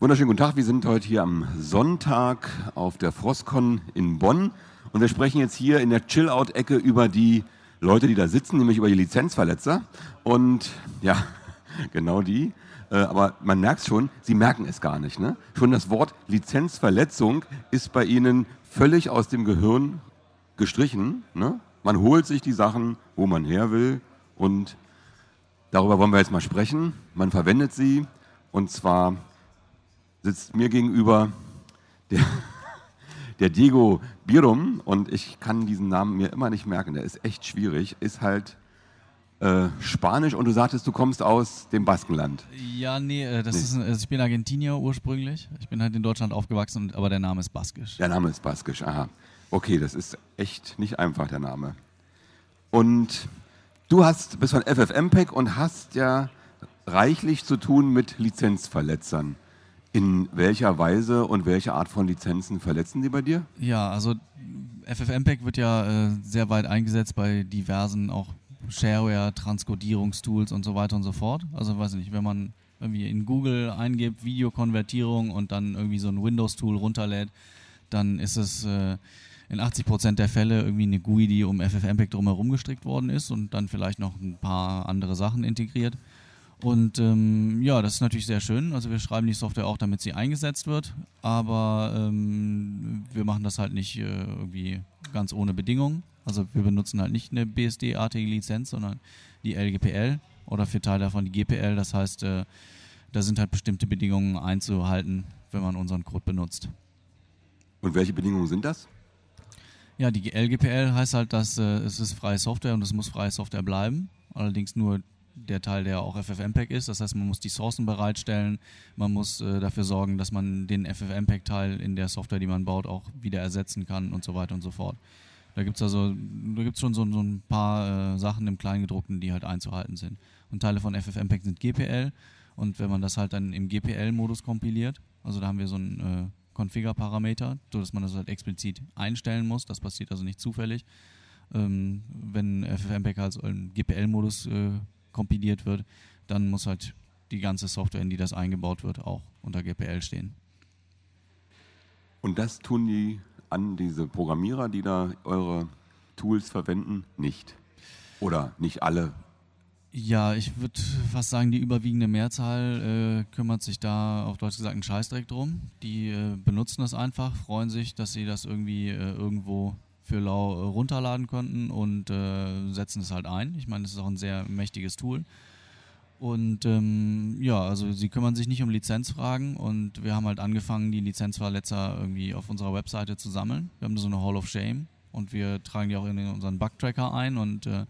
Wunderschönen guten Tag. Wir sind heute hier am Sonntag auf der Frostcon in Bonn und wir sprechen jetzt hier in der Chill-Out-Ecke über die Leute, die da sitzen, nämlich über die Lizenzverletzer. Und ja, genau die. Äh, aber man merkt schon, sie merken es gar nicht. Ne? Schon das Wort Lizenzverletzung ist bei ihnen völlig aus dem Gehirn gestrichen. Ne? Man holt sich die Sachen, wo man her will und darüber wollen wir jetzt mal sprechen. Man verwendet sie und zwar sitzt mir gegenüber der, der Diego Birum und ich kann diesen Namen mir immer nicht merken. Der ist echt schwierig. Ist halt äh, Spanisch und du sagtest, du kommst aus dem Baskenland. Ja, nee, äh, das nee. Ist, also ich bin Argentinier ursprünglich. Ich bin halt in Deutschland aufgewachsen, aber der Name ist baskisch. Der Name ist baskisch, aha. Okay, das ist echt nicht einfach, der Name. Und du hast, bist von FFmpeg und hast ja reichlich zu tun mit Lizenzverletzern. In welcher Weise und welche Art von Lizenzen verletzen die bei dir? Ja, also FFmpeg wird ja äh, sehr weit eingesetzt bei diversen auch Shareware, Transkodierungstools und so weiter und so fort. Also weiß ich nicht, wenn man irgendwie in Google eingibt Videokonvertierung und dann irgendwie so ein Windows-Tool runterlädt, dann ist es äh, in 80% der Fälle irgendwie eine GUI, die um FFmpeg drumherum gestrickt worden ist und dann vielleicht noch ein paar andere Sachen integriert. Und ähm, ja, das ist natürlich sehr schön. Also wir schreiben die Software auch, damit sie eingesetzt wird, aber ähm, wir machen das halt nicht äh, irgendwie ganz ohne Bedingungen. Also wir benutzen halt nicht eine BSD-artige Lizenz, sondern die LGPL oder für Teile davon die GPL. Das heißt, äh, da sind halt bestimmte Bedingungen einzuhalten, wenn man unseren Code benutzt. Und welche Bedingungen sind das? Ja, die LGPL heißt halt, dass äh, es ist freie Software und es muss freie Software bleiben. Allerdings nur der Teil, der auch FFmpeg ist. Das heißt, man muss die Sourcen bereitstellen, man muss äh, dafür sorgen, dass man den FFmpeg-Teil in der Software, die man baut, auch wieder ersetzen kann und so weiter und so fort. Da gibt es also, da gibt's schon so, so ein paar äh, Sachen im Kleingedruckten, die halt einzuhalten sind. Und Teile von FFmpeg sind GPL und wenn man das halt dann im GPL-Modus kompiliert, also da haben wir so einen äh, Configure-Parameter, sodass man das halt explizit einstellen muss, das passiert also nicht zufällig. Ähm, wenn FFmpeg halt im GPL-Modus äh, kompiliert wird, dann muss halt die ganze Software, in die das eingebaut wird, auch unter GPL stehen. Und das tun die an diese Programmierer, die da eure Tools verwenden, nicht? Oder nicht alle? Ja, ich würde fast sagen, die überwiegende Mehrzahl äh, kümmert sich da auf Deutsch gesagt einen Scheißdreck drum. Die äh, benutzen das einfach, freuen sich, dass sie das irgendwie äh, irgendwo für lau äh, runterladen konnten und äh, setzen es halt ein. Ich meine, das ist auch ein sehr mächtiges Tool. Und ähm, ja, also sie kümmern sich nicht um Lizenzfragen und wir haben halt angefangen, die Lizenzverletzer irgendwie auf unserer Webseite zu sammeln. Wir haben so eine Hall of Shame und wir tragen die auch in unseren Bug-Tracker ein und äh,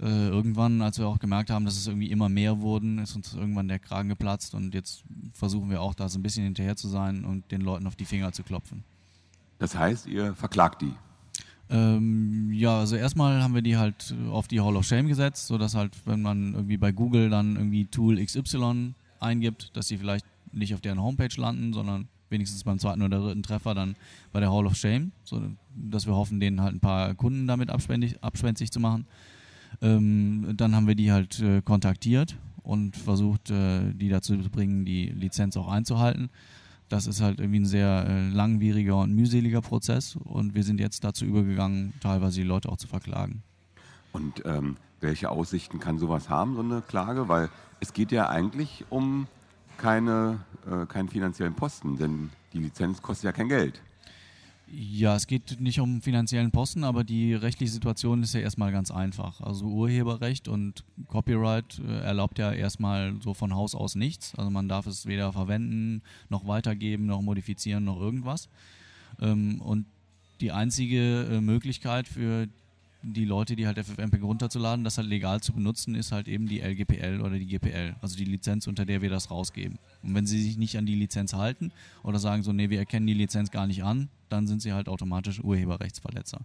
äh, irgendwann, als wir auch gemerkt haben, dass es irgendwie immer mehr wurden, ist uns irgendwann der Kragen geplatzt und jetzt versuchen wir auch da so ein bisschen hinterher zu sein und den Leuten auf die Finger zu klopfen. Das heißt, ihr verklagt die? Ähm, ja, also erstmal haben wir die halt auf die Hall of Shame gesetzt, sodass halt, wenn man irgendwie bei Google dann irgendwie Tool XY eingibt, dass sie vielleicht nicht auf deren Homepage landen, sondern wenigstens beim zweiten oder dritten Treffer dann bei der Hall of Shame, so dass wir hoffen, denen halt ein paar Kunden damit abspenstig zu machen. Ähm, dann haben wir die halt äh, kontaktiert und versucht, äh, die dazu zu bringen, die Lizenz auch einzuhalten das ist halt irgendwie ein sehr äh, langwieriger und mühseliger Prozess und wir sind jetzt dazu übergegangen, teilweise die Leute auch zu verklagen. Und ähm, welche Aussichten kann sowas haben, so eine Klage? Weil es geht ja eigentlich um keine, äh, keinen finanziellen Posten, denn die Lizenz kostet ja kein Geld. Ja, es geht nicht um finanziellen Posten, aber die rechtliche Situation ist ja erstmal ganz einfach. Also Urheberrecht und Copyright äh, erlaubt ja erstmal so von Haus aus nichts. Also man darf es weder verwenden, noch weitergeben, noch modifizieren, noch irgendwas. Ähm, und die einzige äh, Möglichkeit für die Leute, die halt FFmpeg runterzuladen, das halt legal zu benutzen, ist halt eben die LGPL oder die GPL, also die Lizenz, unter der wir das rausgeben. Und wenn sie sich nicht an die Lizenz halten oder sagen so, nee, wir erkennen die Lizenz gar nicht an, dann sind sie halt automatisch Urheberrechtsverletzer.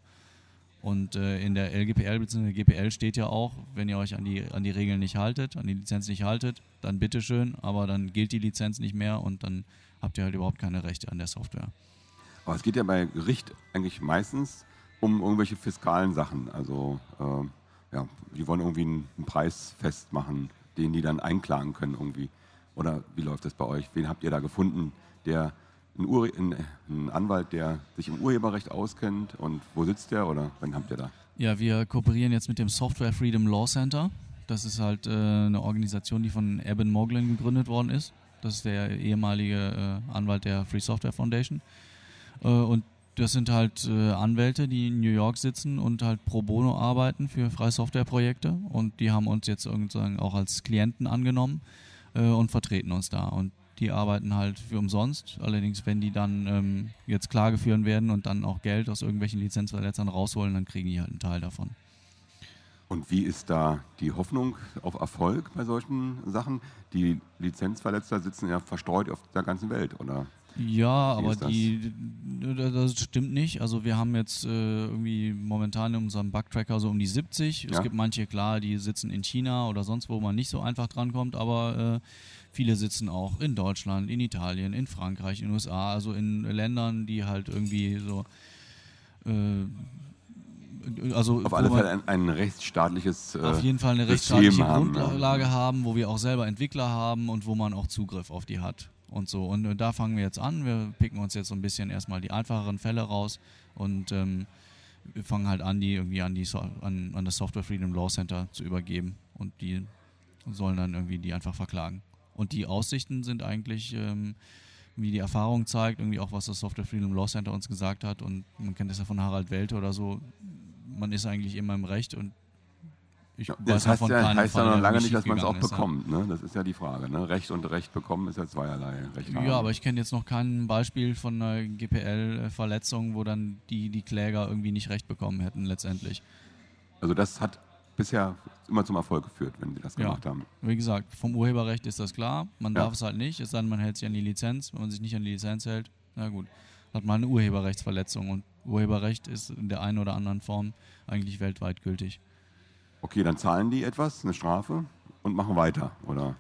Und äh, in der LGPL bzw. GPL steht ja auch, wenn ihr euch an die, an die Regeln nicht haltet, an die Lizenz nicht haltet, dann bitteschön, aber dann gilt die Lizenz nicht mehr und dann habt ihr halt überhaupt keine Rechte an der Software. Aber es geht ja bei Gericht eigentlich meistens um irgendwelche fiskalen Sachen. Also äh, ja, die wollen irgendwie einen, Preis festmachen, den die dann einklagen können irgendwie. Oder wie läuft das bei euch? Wen habt ihr da gefunden, der ein, ein Anwalt, der sich im Urheberrecht auskennt und wo sitzt der oder wen habt ihr da? Ja, wir kooperieren jetzt mit dem Software Freedom Law Center. Das ist halt äh, eine Organisation, die von Eben Moglen gegründet worden ist. Das ist der ehemalige äh, Anwalt der Free Software Foundation. Äh, und das sind halt äh, Anwälte, die in New York sitzen und halt pro bono arbeiten für freie Softwareprojekte. Und die haben uns jetzt sozusagen auch als Klienten angenommen äh, und vertreten uns da. Und die arbeiten halt für umsonst. Allerdings, wenn die dann ähm, jetzt Klage führen werden und dann auch Geld aus irgendwelchen Lizenzverletzern rausholen, dann kriegen die halt einen Teil davon. Und wie ist da die Hoffnung auf Erfolg bei solchen Sachen? Die Lizenzverletzer sitzen ja verstreut auf der ganzen Welt, oder? Ja, aber die, das stimmt nicht. Also wir haben jetzt äh, irgendwie momentan in unserem Bugtracker so um die 70. Ja. Es gibt manche, klar, die sitzen in China oder sonst, wo man nicht so einfach drankommt, aber äh, viele sitzen auch in Deutschland, in Italien, in Frankreich, in den USA, also in Ländern, die halt irgendwie so äh, also auf alle Fälle ein, ein rechtsstaatliches äh, auf jeden Fall eine rechtsstaatliche haben, Grundlage ja. haben, wo wir auch selber Entwickler haben und wo man auch Zugriff auf die hat und so. Und, und da fangen wir jetzt an. Wir picken uns jetzt so ein bisschen erstmal die einfacheren Fälle raus und ähm, wir fangen halt an, die irgendwie an, die so an, an das Software Freedom Law Center zu übergeben und die sollen dann irgendwie die einfach verklagen. Und die Aussichten sind eigentlich, ähm, wie die Erfahrung zeigt, irgendwie auch was das Software Freedom Law Center uns gesagt hat und man kennt das ja von Harald Welte oder so, man ist eigentlich immer im Recht und ich das heißt ja, heißt ja noch lange nicht, dass man es auch ist, bekommt. Ne? Das ist ja die Frage. Ne? Recht und Recht bekommen ist ja zweierlei. Recht ja, aber ich kenne jetzt noch kein Beispiel von einer GPL-Verletzung, wo dann die, die Kläger irgendwie nicht Recht bekommen hätten letztendlich. Also das hat bisher immer zum Erfolg geführt, wenn sie das gemacht ja. haben. Wie gesagt, vom Urheberrecht ist das klar. Man ja. darf es halt nicht, es sei denn, man hält sich an die Lizenz. Wenn man sich nicht an die Lizenz hält, na gut, hat man eine Urheberrechtsverletzung. Und Urheberrecht ist in der einen oder anderen Form eigentlich weltweit gültig. Okay, dann zahlen die etwas, eine Strafe und machen weiter, oder?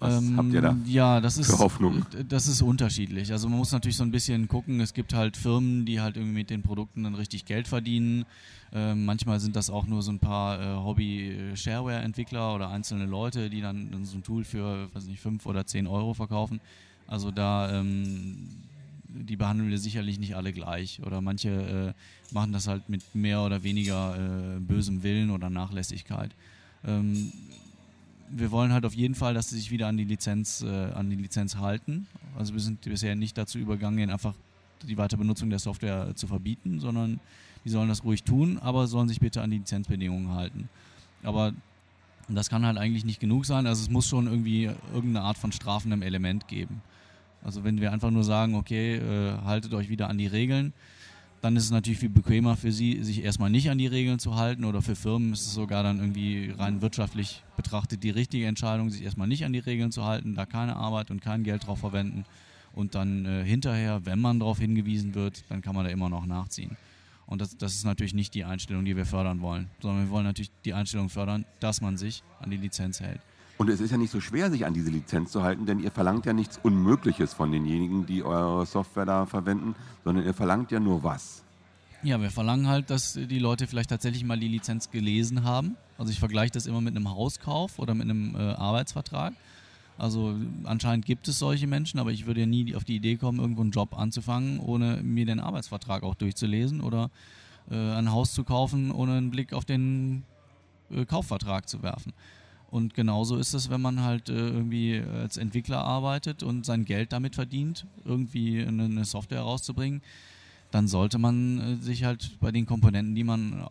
Was ähm, habt ihr da ja, das ist, für Hoffnung? Das ist unterschiedlich. Also man muss natürlich so ein bisschen gucken. Es gibt halt Firmen, die halt irgendwie mit den Produkten dann richtig Geld verdienen. Ähm, manchmal sind das auch nur so ein paar äh, Hobby-Shareware-Entwickler oder einzelne Leute, die dann, dann, so ein Tool für, weiß nicht, 5 oder 10 Euro verkaufen. Also da ähm, die behandeln wir sicherlich nicht alle gleich. Oder manche äh, machen das halt mit mehr oder weniger äh, bösem Willen oder Nachlässigkeit. Ähm, wir wollen halt auf jeden Fall, dass sie sich wieder an die Lizenz, äh, an die Lizenz halten. Also wir sind bisher nicht dazu übergangen, einfach die Weiterbenutzung der Software zu verbieten, sondern die sollen das ruhig tun, aber sollen sich bitte an die Lizenzbedingungen halten. Aber das kann halt eigentlich nicht genug sein. Also es muss schon irgendwie irgendeine Art von strafendem Element geben. Also wenn wir einfach nur sagen, okay, äh, haltet euch wieder an die Regeln, dann ist es natürlich viel bequemer für sie, sich erstmal nicht an die Regeln zu halten oder für Firmen ist es sogar dann irgendwie rein wirtschaftlich betrachtet die richtige Entscheidung, sich erstmal nicht an die Regeln zu halten, da keine Arbeit und kein Geld drauf verwenden und dann äh, hinterher, wenn man darauf hingewiesen wird, dann kann man da immer noch nachziehen. Und das, das ist natürlich nicht die Einstellung, die wir fördern wollen, sondern wir wollen natürlich die Einstellung fördern, dass man sich an die Lizenz hält. Und es ist ja nicht so schwer, sich an diese Lizenz zu halten, denn ihr verlangt ja nichts Unmögliches von denjenigen, die eure Software da verwenden, sondern ihr verlangt ja nur was. Ja, wir verlangen halt, dass die Leute vielleicht tatsächlich mal die Lizenz gelesen haben. Also ich vergleiche das immer mit einem Hauskauf oder mit einem äh, Arbeitsvertrag. Also anscheinend gibt es solche Menschen, aber ich würde ja nie auf die Idee kommen, irgendwo einen Job anzufangen, ohne mir den Arbeitsvertrag auch durchzulesen oder äh, ein Haus zu kaufen, ohne einen Blick auf den äh, Kaufvertrag zu werfen. Und genauso ist es, wenn man halt äh, irgendwie als Entwickler arbeitet und sein Geld damit verdient, irgendwie eine, eine Software rauszubringen, dann sollte man äh, sich halt bei den Komponenten, die man äh,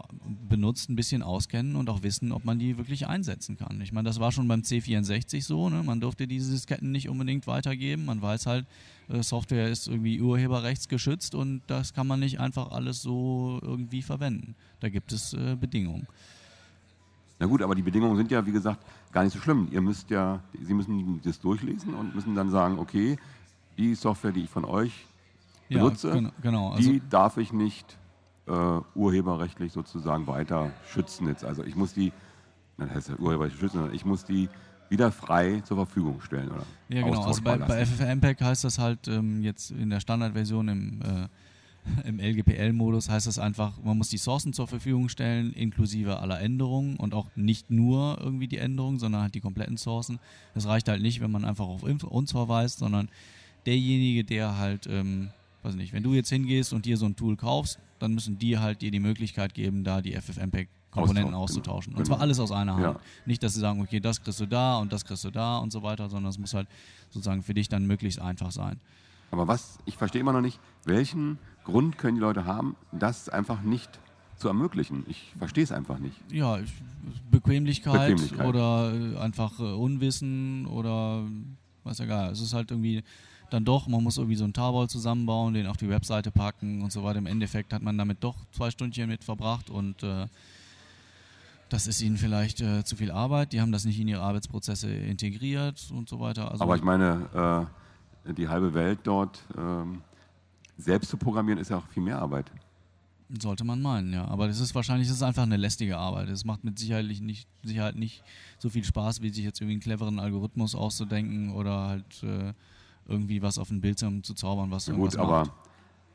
benutzt, ein bisschen auskennen und auch wissen, ob man die wirklich einsetzen kann. Ich meine, das war schon beim C64 so, ne? man durfte diese Disketten nicht unbedingt weitergeben. Man weiß halt, äh, Software ist irgendwie urheberrechtsgeschützt und das kann man nicht einfach alles so irgendwie verwenden. Da gibt es äh, Bedingungen. Na gut, aber die Bedingungen sind ja, wie gesagt, gar nicht so schlimm. Ihr müsst ja, Sie müssen das durchlesen und müssen dann sagen, okay, die Software, die ich von euch benutze, ja, genau, also die darf ich nicht äh, urheberrechtlich sozusagen weiter schützen jetzt. Also ich muss die, das heißt ja urheberrechtlich schützen, sondern ich muss die wieder frei zur Verfügung stellen, oder? Ja, genau. Also bei, bei FFmpeg heißt das halt ähm, jetzt in der Standardversion im äh, Im LGPL-Modus heißt das einfach, man muss die Sourcen zur Verfügung stellen, inklusive aller Änderungen und auch nicht nur irgendwie die Änderungen, sondern halt die kompletten Sourcen. Das reicht halt nicht, wenn man einfach auf uns verweist, sondern derjenige, der halt, ähm, weiß nicht, wenn du jetzt hingehst und dir so ein Tool kaufst, dann müssen die halt dir die Möglichkeit geben, da die FFmpeg Komponenten genau. auszutauschen. Und zwar alles aus einer Hand. Ja. Nicht, dass sie sagen, okay, das kriegst du da und das kriegst du da und so weiter, sondern es muss halt sozusagen für dich dann möglichst einfach sein. Aber was, ich verstehe immer noch nicht, welchen Grund können die Leute haben, das einfach nicht zu ermöglichen? Ich verstehe es einfach nicht. Ja, Bequemlichkeit, Bequemlichkeit. oder äh, einfach äh, Unwissen oder weiß ja gar Es ist halt irgendwie dann doch, man muss irgendwie so einen Tarball zusammenbauen, den auf die Webseite packen und so weiter. Im Endeffekt hat man damit doch zwei Stündchen mit verbracht und äh, das ist ihnen vielleicht äh, zu viel Arbeit. Die haben das nicht in ihre Arbeitsprozesse integriert und so weiter. Also Aber ich meine, äh, die halbe Welt dort ähm, selbst zu programmieren, ist ja auch viel mehr Arbeit. Sollte man meinen, ja. Aber das ist wahrscheinlich das ist einfach eine lästige Arbeit. Es macht mit Sicherheit nicht, Sicherheit nicht so viel Spaß, wie sich jetzt irgendwie einen cleveren Algorithmus auszudenken oder halt äh, irgendwie was auf ein Bildschirm zu zaubern, was ja, Gut, aber macht.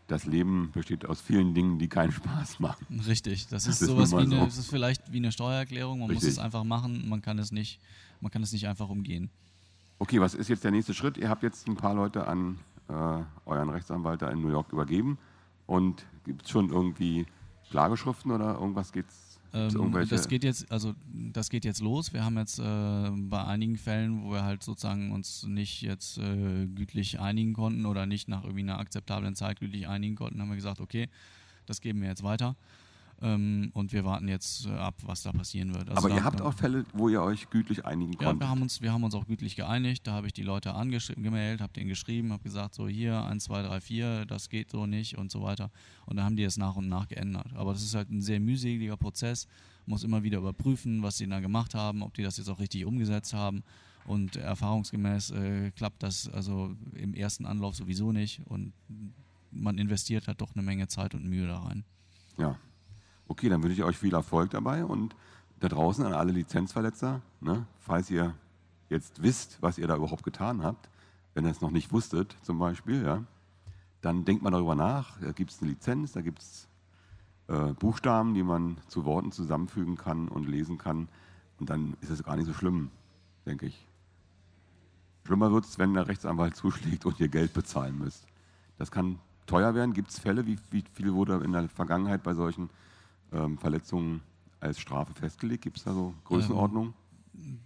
das Leben besteht aus vielen Dingen, die keinen Spaß machen. Richtig, das ist das sowas ist wie eine, so. das ist vielleicht wie eine Steuererklärung. Man Richtig. muss es einfach machen, man kann es nicht, man kann es nicht einfach umgehen. Okay, was ist jetzt der nächste Schritt? Ihr habt jetzt ein paar Leute an äh, euren Rechtsanwalt da in New York übergeben und gibt es schon irgendwie Klageschriften oder irgendwas geht's ähm, das geht jetzt, also das geht jetzt los. Wir haben jetzt äh, bei einigen Fällen, wo wir halt sozusagen uns nicht jetzt äh, gütlich einigen konnten oder nicht nach irgendwie einer akzeptablen Zeit gütlich einigen konnten, haben wir gesagt, okay, das geben wir jetzt weiter. Ähm, und wir warten jetzt äh, ab, was da passieren wird. Also Aber ihr habt auch Fälle, wo ihr euch gütlich einigen konntet? Ja, wir haben uns, wir haben uns auch gütlich geeinigt. Da habe ich die Leute angemeldet, habe denen geschrieben, habe gesagt, so hier, 1, 2, 3, 4, das geht so nicht und so weiter. Und da haben die es nach und nach geändert. Aber das ist halt ein sehr mühseliger Prozess. Muss immer wieder überprüfen, was sie da gemacht haben, ob die das jetzt auch richtig umgesetzt haben. Und erfahrungsgemäß äh, klappt das also im ersten Anlauf sowieso nicht. Und man investiert halt doch eine Menge Zeit und Mühe da rein. Ja, Okay, dann wünsche ich euch viel Erfolg dabei und da draußen an alle Lizenzverletzer, ne, falls ihr jetzt wisst, was ihr da überhaupt getan habt, wenn ihr es noch nicht wusstet zum Beispiel, ja, dann denkt mal darüber nach. Da gibt es eine Lizenz, da gibt es äh, Buchstaben, die man zu Worten zusammenfügen kann und lesen kann. Und dann ist es gar nicht so schlimm, denke ich. Schlimmer wird es, wenn der Rechtsanwalt zuschlägt und ihr Geld bezahlen müsst. Das kann teuer werden. Gibt es Fälle, wie, wie viel wurde in der Vergangenheit bei solchen ähm, Verletzungen als Strafe festgelegt? Gibt es da so Größenordnung? Ähm,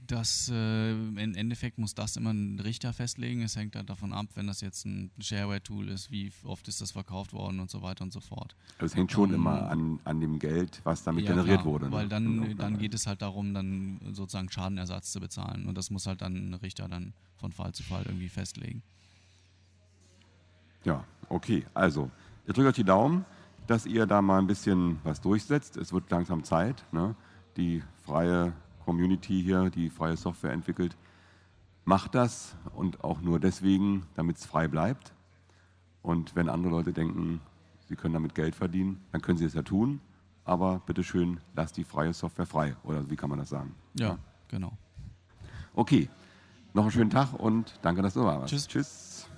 das, äh, Im Endeffekt muss das immer ein Richter festlegen. Es hängt halt davon ab, wenn das jetzt ein Shareware-Tool ist, wie oft ist das verkauft worden und so weiter und so fort. Also es hängt schon um, immer an, an dem Geld, was damit ja, generiert klar, wurde. Ne? Weil dann, dann geht es halt darum, dann sozusagen Schadenersatz zu bezahlen. Und das muss halt dann ein Richter dann von Fall zu Fall irgendwie festlegen. Ja, okay. Also, ich drücke euch die Daumen dass ihr da mal ein bisschen was durchsetzt. Es wird langsam Zeit. Ne? Die freie Community hier, die freie Software entwickelt, macht das und auch nur deswegen, damit es frei bleibt. Und wenn andere Leute denken, sie können damit Geld verdienen, dann können sie es ja tun. Aber bitteschön, lasst die freie Software frei. Oder wie kann man das sagen? Ja, ja? genau. Okay, noch einen schönen Tag und danke, dass du da warst. Tschüss. Tschüss.